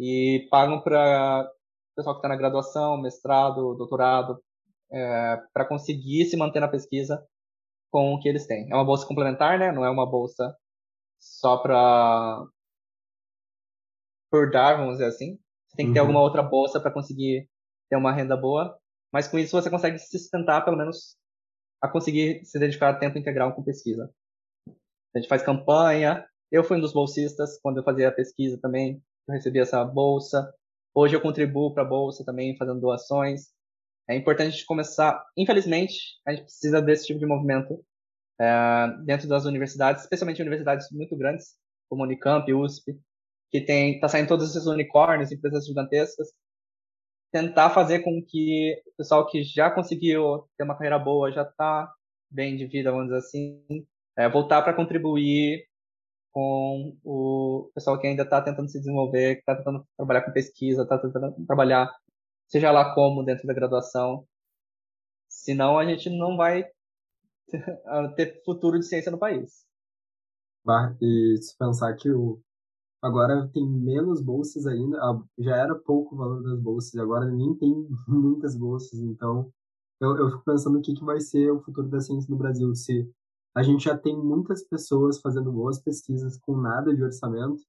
e pagam para o pessoal que está na graduação, mestrado, doutorado, é, para conseguir se manter na pesquisa com o que eles têm. É uma bolsa complementar, né? Não é uma bolsa só para por dar, vamos dizer assim. Você tem que ter uhum. alguma outra bolsa para conseguir ter uma renda boa, mas com isso você consegue se sustentar pelo menos a conseguir se dedicar a tempo integral com pesquisa. A gente faz campanha. Eu fui um dos bolsistas quando eu fazia a pesquisa também. Eu recebi essa bolsa. Hoje eu contribuo para a bolsa também, fazendo doações. É importante a gente começar. Infelizmente, a gente precisa desse tipo de movimento é, dentro das universidades, especialmente universidades muito grandes, como Unicamp, USP, que tem tá saindo todos esses unicórnios, empresas gigantescas, tentar fazer com que o pessoal que já conseguiu ter uma carreira boa, já está bem de vida, vamos dizer assim, é, voltar para contribuir com o pessoal que ainda está tentando se desenvolver, que está tentando trabalhar com pesquisa, está tentando trabalhar, seja lá como, dentro da graduação. Senão a gente não vai ter futuro de ciência no país. E se pensar que o, agora tem menos bolsas ainda, já era pouco o valor das bolsas, agora nem tem muitas bolsas, então eu, eu fico pensando o que, que vai ser o futuro da ciência no Brasil, se a gente já tem muitas pessoas fazendo boas pesquisas com nada de orçamento,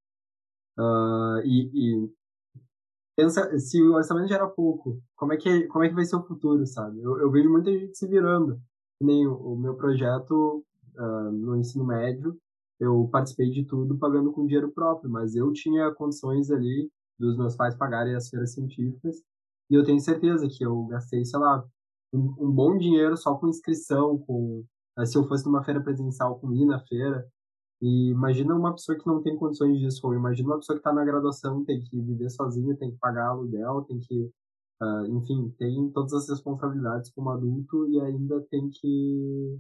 uh, e, e, pensa, se o orçamento já era pouco, como é que, como é que vai ser o futuro, sabe? Eu, eu vejo muita gente se virando, nem o, o meu projeto uh, no ensino médio, eu participei de tudo pagando com dinheiro próprio, mas eu tinha condições ali dos meus pais pagarem as feiras científicas e eu tenho certeza que eu gastei, sei lá, um, um bom dinheiro só com inscrição, com se eu fosse numa feira presencial, com ir na feira. E imagina uma pessoa que não tem condições disso, ou imagina uma pessoa que está na graduação, tem que viver sozinha, tem que pagar aluguel, tem que, uh, enfim, tem todas as responsabilidades como adulto e ainda tem que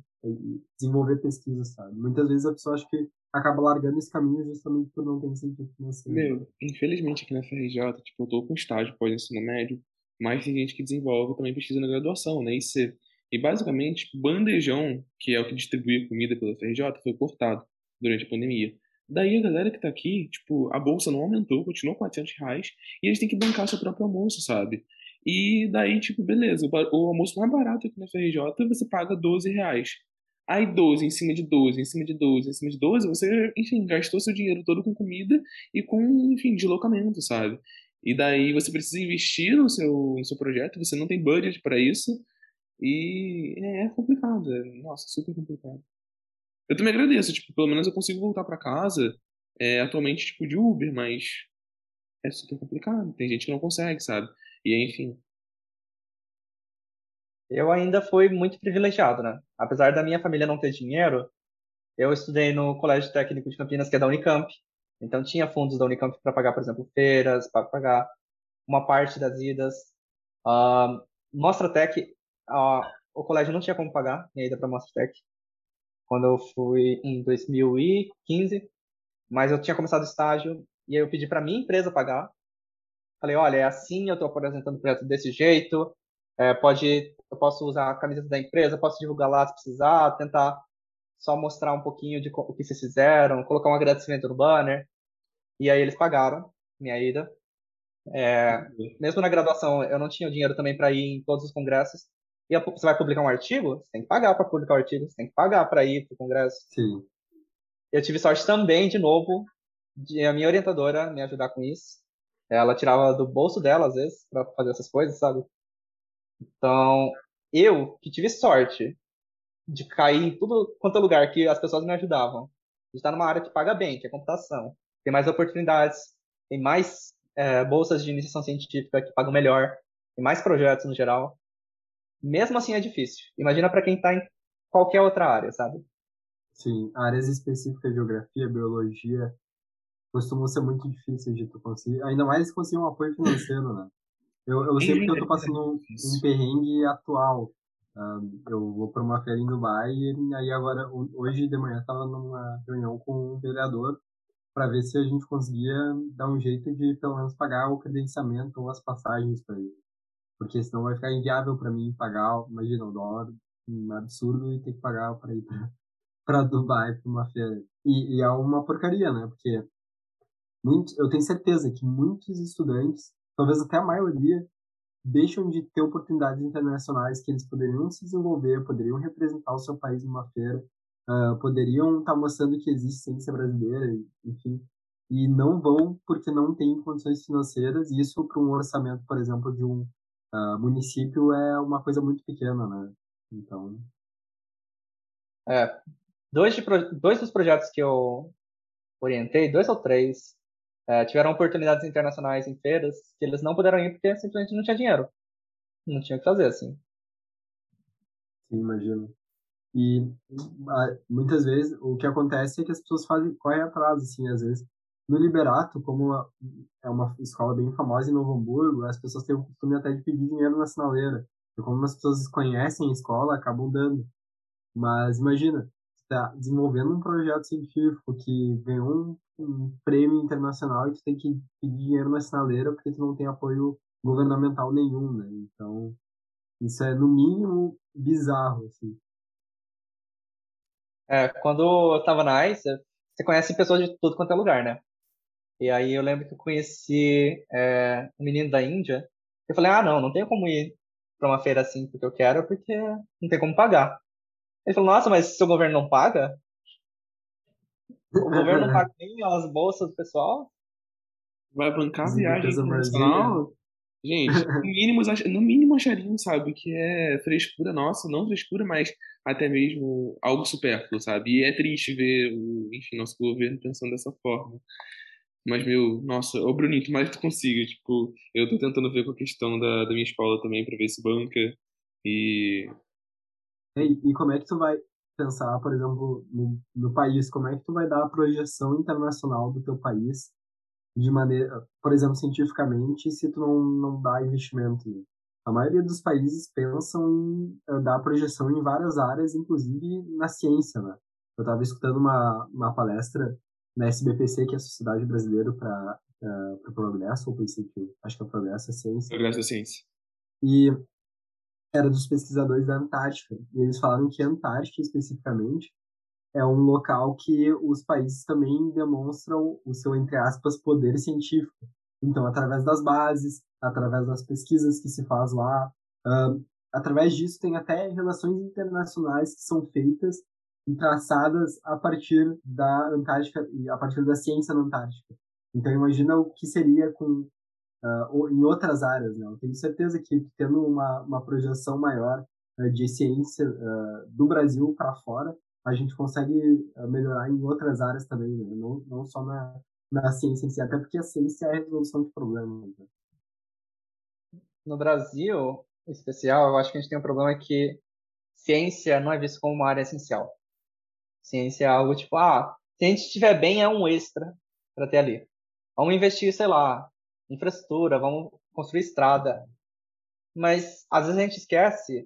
desenvolver pesquisa, sabe? Muitas vezes a pessoa acha que acaba largando esse caminho justamente por não ter incentivo financeiro. Meu, infelizmente aqui na FRJ, tipo, eu tô com estágio pós-ensino médio, mas tem gente que desenvolve também pesquisa na graduação, né? IC. E basicamente, bandejão, que é o que distribui comida pela FRJ, foi cortado durante a pandemia. Daí a galera que tá aqui, tipo, a bolsa não aumentou, continuou 400 reais, e eles têm que bancar seu próprio almoço, sabe? E daí, tipo, beleza, o almoço mais barato aqui na FRJ você paga 12 reais. Aí 12 em cima de 12, em cima de 12, em cima de 12, você, enfim, gastou seu dinheiro todo com comida e com, enfim, deslocamento, sabe? E daí você precisa investir no seu, no seu projeto, você não tem budget para isso, e é, é complicado, é, nossa, super complicado. Eu também agradeço, tipo, pelo menos eu consigo voltar para casa, é, atualmente, tipo, de Uber, mas é super complicado, tem gente que não consegue, sabe? E enfim, eu ainda fui muito privilegiado, né? Apesar da minha família não ter dinheiro, eu estudei no Colégio Técnico de Campinas, que é da Unicamp. Então tinha fundos da Unicamp para pagar, por exemplo, feiras, para pagar uma parte das idas. Uh, Mostratec, o colégio não tinha como pagar minha ida para Mostratec quando eu fui em 2015, mas eu tinha começado o estágio e aí eu pedi para minha empresa pagar. Falei, olha, é assim, eu estou apresentando o projeto desse jeito, é, pode, eu posso usar a camiseta da empresa, posso divulgar lá se precisar, tentar só mostrar um pouquinho de o que vocês fizeram, colocar um agradecimento no banner. E aí eles pagaram minha ida. É, mesmo na graduação, eu não tinha dinheiro também para ir em todos os congressos. E você vai publicar um artigo, você tem que pagar para publicar o artigo, você tem que pagar para ir para o congresso. Sim. Eu tive sorte também, de novo, de a minha orientadora me ajudar com isso. Ela tirava do bolso dela, às vezes, para fazer essas coisas, sabe? Então, eu que tive sorte de cair em tudo quanto é lugar que as pessoas me ajudavam, de estar numa área que paga bem, que é computação, tem mais oportunidades, tem mais é, bolsas de iniciação científica que pagam melhor, tem mais projetos no geral. Mesmo assim é difícil. Imagina para quem está em qualquer outra área, sabe? Sim, áreas específicas, geografia, biologia, costumam ser muito difíceis de tu conseguir, ainda mais se conseguir um apoio financeiro, né? Eu, eu sei porque eu tô passando um, um perrengue atual. Uh, eu vou para uma feira em Dubai e aí agora, hoje de manhã, estava numa reunião com um vereador para ver se a gente conseguia dar um jeito de pelo menos pagar o credenciamento ou as passagens para ele. Porque senão vai ficar inviável para mim pagar, imagina, o dólar um absurdo e ter que pagar para ir para Dubai para uma feira. E, e, é uma porcaria, né? Porque muito, eu tenho certeza que muitos estudantes, talvez até a maioria, deixam de ter oportunidades internacionais que eles poderiam se desenvolver, poderiam representar o seu país numa feira, uh, poderiam estar tá mostrando que existe ciência brasileira, enfim, e não vão porque não têm condições financeiras. Isso para um orçamento, por exemplo, de um uh, município é uma coisa muito pequena, né? Então. É, dois, de, dois dos projetos que eu orientei, dois ou três, é, tiveram oportunidades internacionais em feiras que eles não puderam ir porque simplesmente não tinha dinheiro. Não tinha o que fazer, assim. Sim, imagino. E muitas vezes o que acontece é que as pessoas fazem, correm atrás, assim, às vezes. No Liberato, como é uma escola bem famosa em Novo Hamburgo, as pessoas têm o costume até de pedir dinheiro na sinaleira. E como as pessoas conhecem a escola, acabam dando. Mas imagina, está desenvolvendo um projeto científico que ganhou um, um, prêmio internacional e tu tem que pedir dinheiro na sinaleira porque tu não tem apoio governamental nenhum, né? Então, isso é no mínimo bizarro, assim. É, quando eu tava na ICE, você conhece pessoas de tudo quanto é lugar, né? E aí eu lembro que eu conheci é, um menino da Índia. Eu falei, ah, não, não tenho como ir para uma feira assim porque eu quero, porque não tem como pagar. Ele falou, nossa, mas seu governo não paga? O governo não paga nem as bolsas do pessoal? Vai bancar a viagem internacional? Gente, no mínimo, no mínimo achariam, sabe, que é frescura nossa, não frescura, mas até mesmo algo supérfluo, sabe? E é triste ver o, enfim, nosso governo pensando dessa forma. Mas, meu, nossa, ô Brunito, mais tu consiga, tipo, eu tô tentando ver com a questão da, da minha escola também pra ver se banca e e, e como é que tu vai pensar, por exemplo, no, no país, como é que tu vai dar a projeção internacional do teu país de maneira, por exemplo, cientificamente, se tu não, não dá investimento. A maioria dos países pensam em uh, dar projeção em várias áreas, inclusive na ciência, né? Eu estava escutando uma, uma palestra na SBPC, que é a Sociedade Brasileira para o Progresso, ou princípio, acho que é o Progresso é Ciência. Progresso é Ciência. E era dos pesquisadores da Antártica. E eles falaram que a Antártica, especificamente, é um local que os países também demonstram o seu, entre aspas, poder científico. Então, através das bases, através das pesquisas que se faz lá, uh, através disso tem até relações internacionais que são feitas traçadas a partir da Antártica e a partir da ciência na Antártica. Então, imagina o que seria com uh, em outras áreas. Né? Eu tenho certeza que tendo uma, uma projeção maior uh, de ciência uh, do Brasil para fora, a gente consegue melhorar em outras áreas também, né? não, não só na, na ciência em si, até porque a ciência é a resolução de problemas. Né? No Brasil, em especial, eu acho que a gente tem um problema que ciência não é visto como uma área essencial. Ciência é algo tipo, ah, se a gente estiver bem, é um extra para ter ali. Vamos investir, sei lá, infraestrutura, vamos construir estrada. Mas às vezes a gente esquece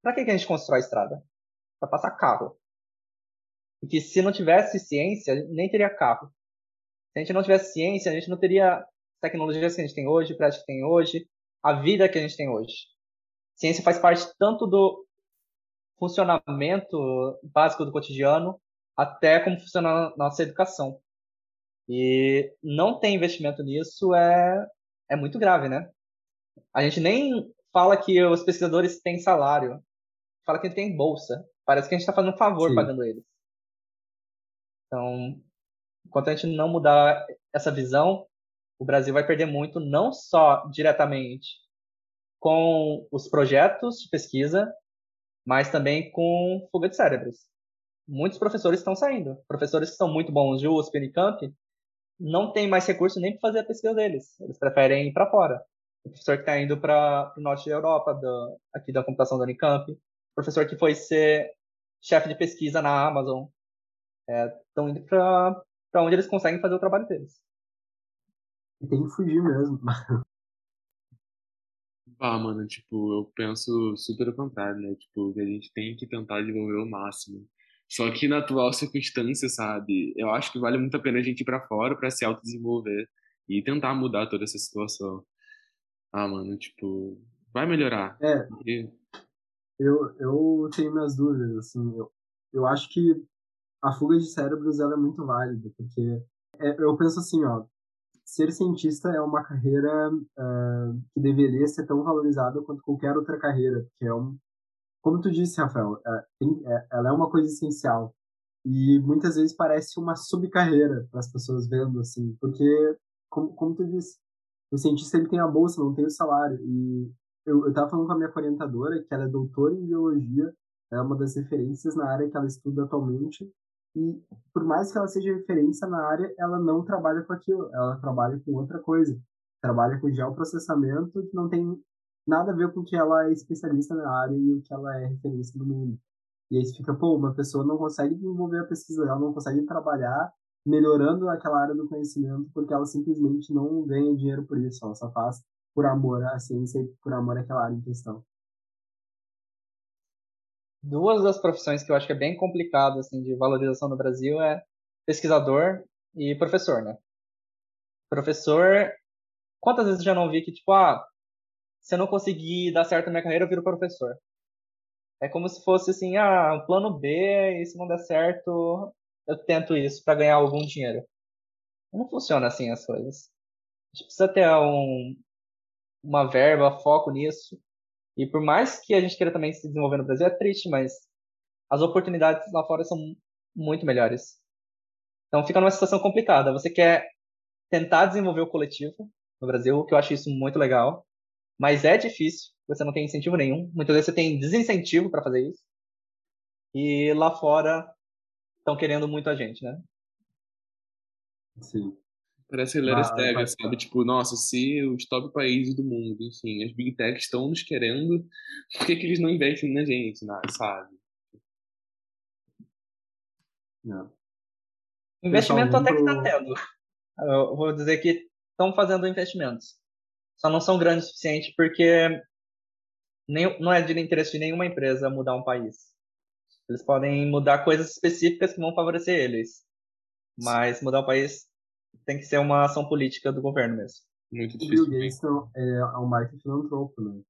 para que, que a gente constrói estrada? Para passar carro. E que se não tivesse ciência, nem teria carro. Se a gente não tivesse ciência, a gente não teria tecnologias que a gente tem hoje, prática que tem hoje, a vida que a gente tem hoje. Ciência faz parte tanto do funcionamento básico do cotidiano, até como funciona a nossa educação. E não ter investimento nisso é, é muito grave, né? A gente nem fala que os pesquisadores têm salário, fala que tem bolsa. Parece que a gente está fazendo um favor Sim. pagando eles. Então, enquanto a gente não mudar essa visão, o Brasil vai perder muito, não só diretamente com os projetos de pesquisa, mas também com fuga de cérebros. Muitos professores estão saindo. Professores que são muito bons de USP e Unicamp não tem mais recurso nem para fazer a pesquisa deles. Eles preferem ir para fora. O professor que está indo para o norte da Europa, do, aqui da computação da Unicamp, o professor que foi ser chefe de pesquisa na Amazon, estão é, indo para onde eles conseguem fazer o trabalho deles. Tem que fugir mesmo. Ah, mano, tipo, eu penso super ao contrário, né? Tipo, que a gente tem que tentar desenvolver o máximo só que na atual circunstância, sabe, eu acho que vale muito a pena a gente ir para fora para se autodesenvolver e tentar mudar toda essa situação. Ah, mano, tipo, vai melhorar. É. Eu, eu tenho minhas dúvidas, assim, eu, eu acho que a fuga de cérebros ela é muito válida, porque é, eu penso assim, ó, ser cientista é uma carreira uh, que deveria ser tão valorizada quanto qualquer outra carreira, porque é um, como tu disse, Rafael, é, tem, é, ela é uma coisa essencial. E muitas vezes parece uma subcarreira para as pessoas vendo assim, porque como, como tu disse, o cientista ele tem a bolsa, não tem o salário. E eu estava falando com a minha orientadora que ela é doutora em biologia, é uma das referências na área que ela estuda atualmente e por mais que ela seja referência na área, ela não trabalha com aquilo, ela trabalha com outra coisa. Trabalha com geoprocessamento que não tem nada a ver com o que ela é especialista na área e o que ela é referência no mundo. E aí fica, pô, uma pessoa não consegue desenvolver a pesquisa, ela não consegue trabalhar melhorando aquela área do conhecimento porque ela simplesmente não ganha dinheiro por isso, ela só faz por amor à ciência e por amor àquela área em questão duas das profissões que eu acho que é bem complicado assim de valorização no Brasil é pesquisador e professor, né? Professor, quantas vezes eu já não vi que tipo, ah, se eu não conseguir dar certo na minha carreira, eu viro professor. É como se fosse assim, ah, um plano B, e se não der certo, eu tento isso para ganhar algum dinheiro. Não funciona assim as coisas. A gente precisa ter um, uma verba, foco nisso. E por mais que a gente queira também se desenvolver no Brasil, é triste, mas as oportunidades lá fora são muito melhores. Então fica numa situação complicada. Você quer tentar desenvolver o coletivo no Brasil, que eu acho isso muito legal, mas é difícil, você não tem incentivo nenhum. Muitas vezes você tem desincentivo para fazer isso. E lá fora estão querendo muito a gente, né? Sim. Parece Hilary ah, Stega, sabe? Tipo, nossa, se os top países do mundo, enfim, as big techs estão nos querendo, por que, que eles não investem na gente, sabe? Não. Investimento até que tá tendo. Eu vou dizer que estão fazendo investimentos. Só não são grandes o suficiente porque nem, não é de interesse de nenhuma empresa mudar um país. Eles podem mudar coisas específicas que vão favorecer eles. Mas mudar o país tem que ser uma ação política do governo mesmo. Muito difícil. O Bill Gates é, é um baita filantropo, né?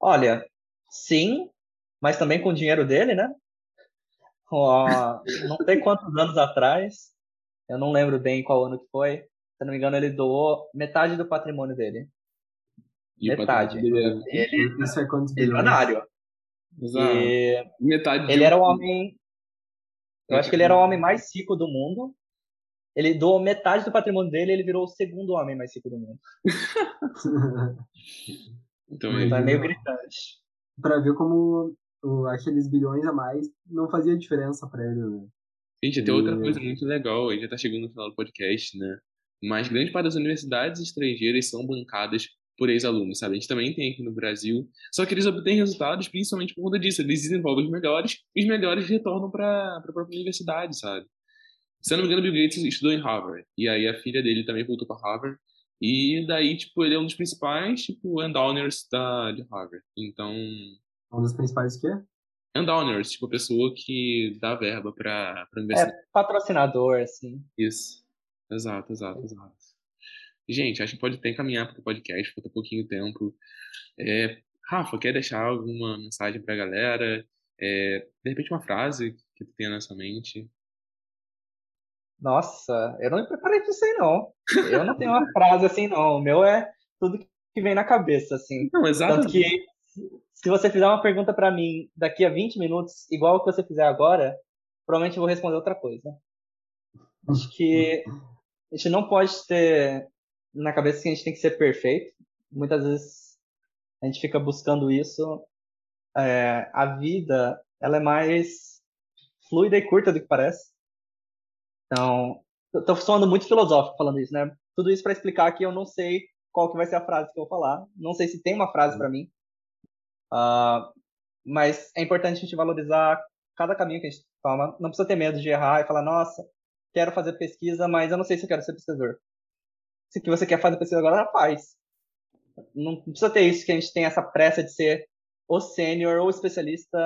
Olha, sim, mas também com o dinheiro dele, né? Não sei quantos anos atrás, eu não lembro bem qual ano que foi, se não me engano, ele doou metade do patrimônio dele. E metade. Dele é... Ele, Isso é quantos bilionário. Exato. E metade ele era o homem eu acho que ele era o homem mais rico do mundo. Ele doou metade do patrimônio dele e ele virou o segundo homem mais rico do mundo. então, então é meio gritante. Pra ver como aqueles bilhões a mais não fazia diferença pra ele, né? Gente, tem outra coisa muito legal, a gente já tá chegando no final do podcast, né? Mas grande parte das universidades estrangeiras são bancadas por ex-alunos, sabe? A gente também tem aqui no Brasil, só que eles obtêm resultados principalmente por conta disso, eles desenvolvem os melhores e os melhores retornam para a própria universidade, sabe? Se eu não me engano, Bill Gates estudou em Harvard, e aí a filha dele também voltou para Harvard, e daí, tipo, ele é um dos principais, tipo, endowners da, de Harvard. Então... Um dos principais o quê? Endowners, tipo, a pessoa que dá verba para a universidade. É, patrocinador, assim. Isso. Exato, exato, exato. Gente, acho que pode até encaminhar para o podcast, falta pouquinho tempo. É, Rafa, quer deixar alguma mensagem para a galera? É, de repente, uma frase que tu tenha nessa mente? Nossa, eu não me preparei para isso aí, não. Eu não tenho uma frase assim, não. O meu é tudo que vem na cabeça, assim. Não, exatamente. Tanto que, se você fizer uma pergunta para mim daqui a 20 minutos, igual o que você fizer agora, provavelmente eu vou responder outra coisa. Acho que a gente não pode ter na cabeça que a gente tem que ser perfeito. Muitas vezes a gente fica buscando isso. É, a vida, ela é mais fluida e curta do que parece. Então, tô soando muito filosófico falando isso, né? Tudo isso para explicar que eu não sei qual que vai ser a frase que eu vou falar. Não sei se tem uma frase para mim. Uh, mas é importante a gente valorizar cada caminho que a gente toma. Não precisa ter medo de errar e falar, nossa, quero fazer pesquisa, mas eu não sei se eu quero ser pesquisador se que você quer fazer pesquisa agora, faz. Não precisa ter isso, que a gente tem essa pressa de ser o sênior ou especialista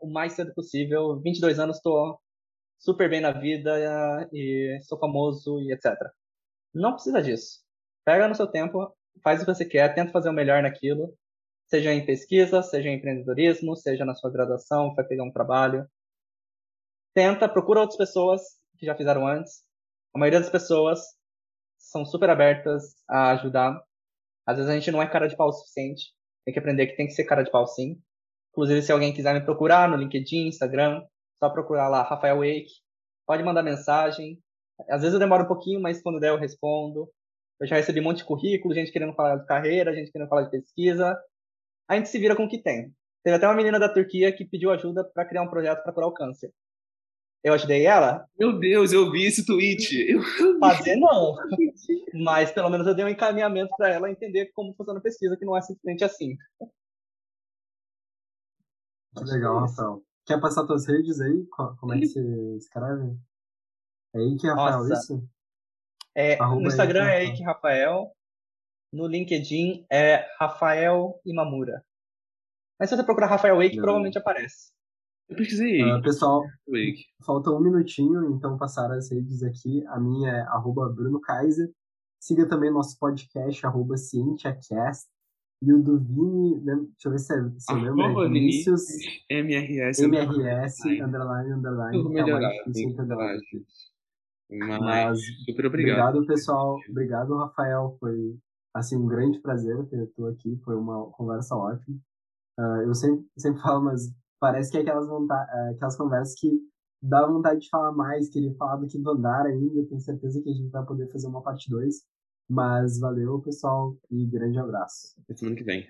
o mais cedo possível. 22 anos, estou super bem na vida e sou famoso e etc. Não precisa disso. Pega no seu tempo, faz o que você quer, tenta fazer o melhor naquilo, seja em pesquisa, seja em empreendedorismo, seja na sua graduação, vai pegar um trabalho. tenta, procura outras pessoas que já fizeram antes. A maioria das pessoas são super abertas a ajudar. Às vezes a gente não é cara de pau o suficiente. Tem que aprender que tem que ser cara de pau sim. Inclusive, se alguém quiser me procurar no LinkedIn, Instagram, só procurar lá Rafael Wake. Pode mandar mensagem. Às vezes eu demoro um pouquinho, mas quando der eu respondo. Eu já recebi um monte de currículo, gente querendo falar de carreira, gente querendo falar de pesquisa. A gente se vira com o que tem. Teve até uma menina da Turquia que pediu ajuda para criar um projeto para curar o câncer. Eu ajudei ela? Meu Deus, eu vi esse tweet. Eu... Fazer não. Mas pelo menos eu dei um encaminhamento para ela entender como funciona a pesquisa, que não é simplesmente assim. Que legal, é Rafael. Quer passar suas redes aí? Como é que você escreve? É Eike Rafael, Nossa. isso? É, no Instagram é Eike Rafael. No LinkedIn é Rafael Imamura. Mas se você procurar Rafael Wake, provavelmente aparece. Eu pesquisei. Uh, pessoal, Wake. falta um minutinho, então passar as redes aqui. A minha é arroba Bruno Kaiser. Siga também nosso podcast, arroba CientiaCast. E o do Vini, né, deixa eu ver se, é, se eu lembro, é Vinícius MRS, MRS, underline, underline, Tudo entender. Mas, Mas, super obrigado. Obrigado, pessoal. Obrigado, Rafael. Foi, assim, um grande prazer ter tu aqui. Foi uma conversa ótima. Uh, eu sempre, sempre falo, mas parece que é aquelas, uh, aquelas conversas que dá vontade de falar mais, queria falar do que do andar ainda. Tenho certeza que a gente vai poder fazer uma parte 2. Mas valeu, pessoal, e grande abraço. Até semana que vem.